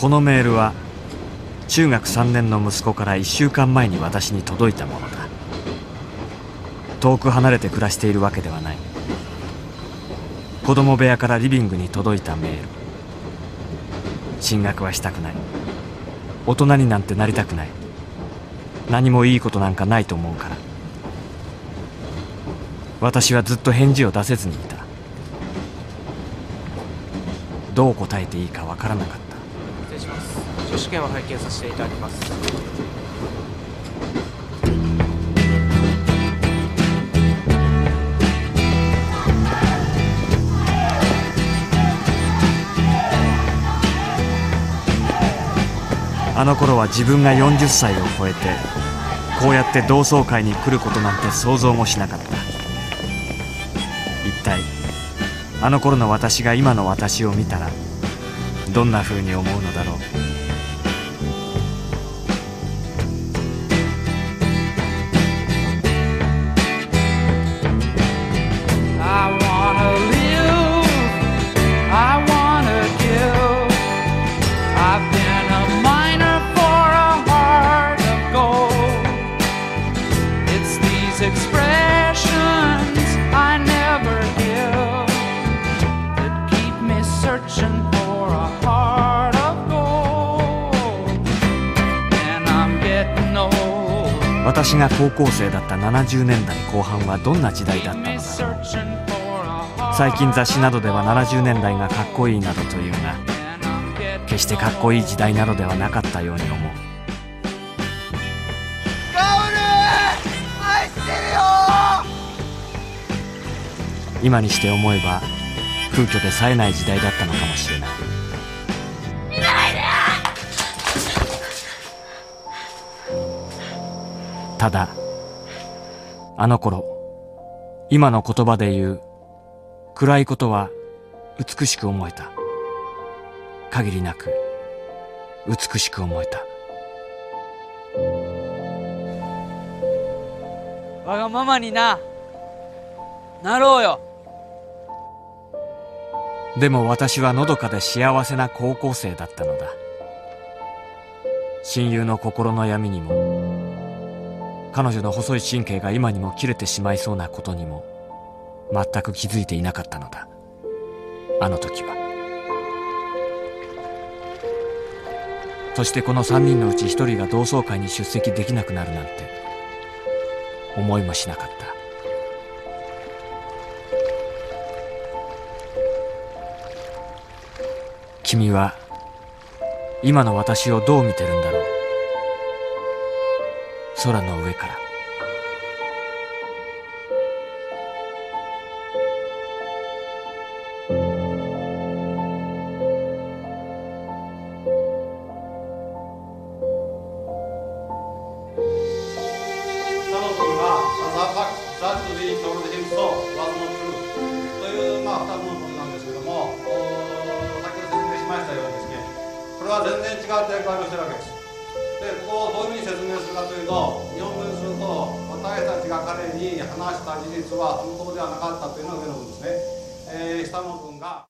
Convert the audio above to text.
このメールは中学3年の息子から1週間前に私に届いたものだ。遠く離れて暮らしているわけではない。子供部屋からリビングに届いたメール。進学はしたくない。大人になんてなりたくない。何もいいことなんかないと思うから。私はずっと返事を出せずにいた。どう答えていいかわからなかった。失礼します。書試験を拝見させていただきます。あの頃は自分が40歳を超えてこうやって同窓会に来ることなんて想像もしなかった。一体あの頃の私が今の私を見たらどんな風に思うのだろう。私が高校生だった70年代後半はどんな時代だったのだろう。最近雑誌などでは70年代がかっこいいなどというが決してかっこいい時代などではなかったように思う。今にして思えば空虚で冴えない時代だったのかもしれない。ただ。あの頃今の言葉で言う暗いことは美しく思えた。限りなく美しく思えた。わがままにな。なろうよ。でも私はのどかで幸せな高校生だったのだ。親友の心の闇にも彼女の細い神経が今にも切れてしまいそうなことにも全く気づいていなかったのだ。あの時は。そしてこの3人のうち1人が同窓会に出席できなくなるなんて思いもしなかった。君は今の私をどう見てるんだろう？空の上から。という、2つのことなんですけどもこれは全然違う展開をしてるわけです。をどういうふうに説明するかというと日本語にすると私たちが彼に話した事実は本当ではなかったというのが上の文ですね、えー、下の文が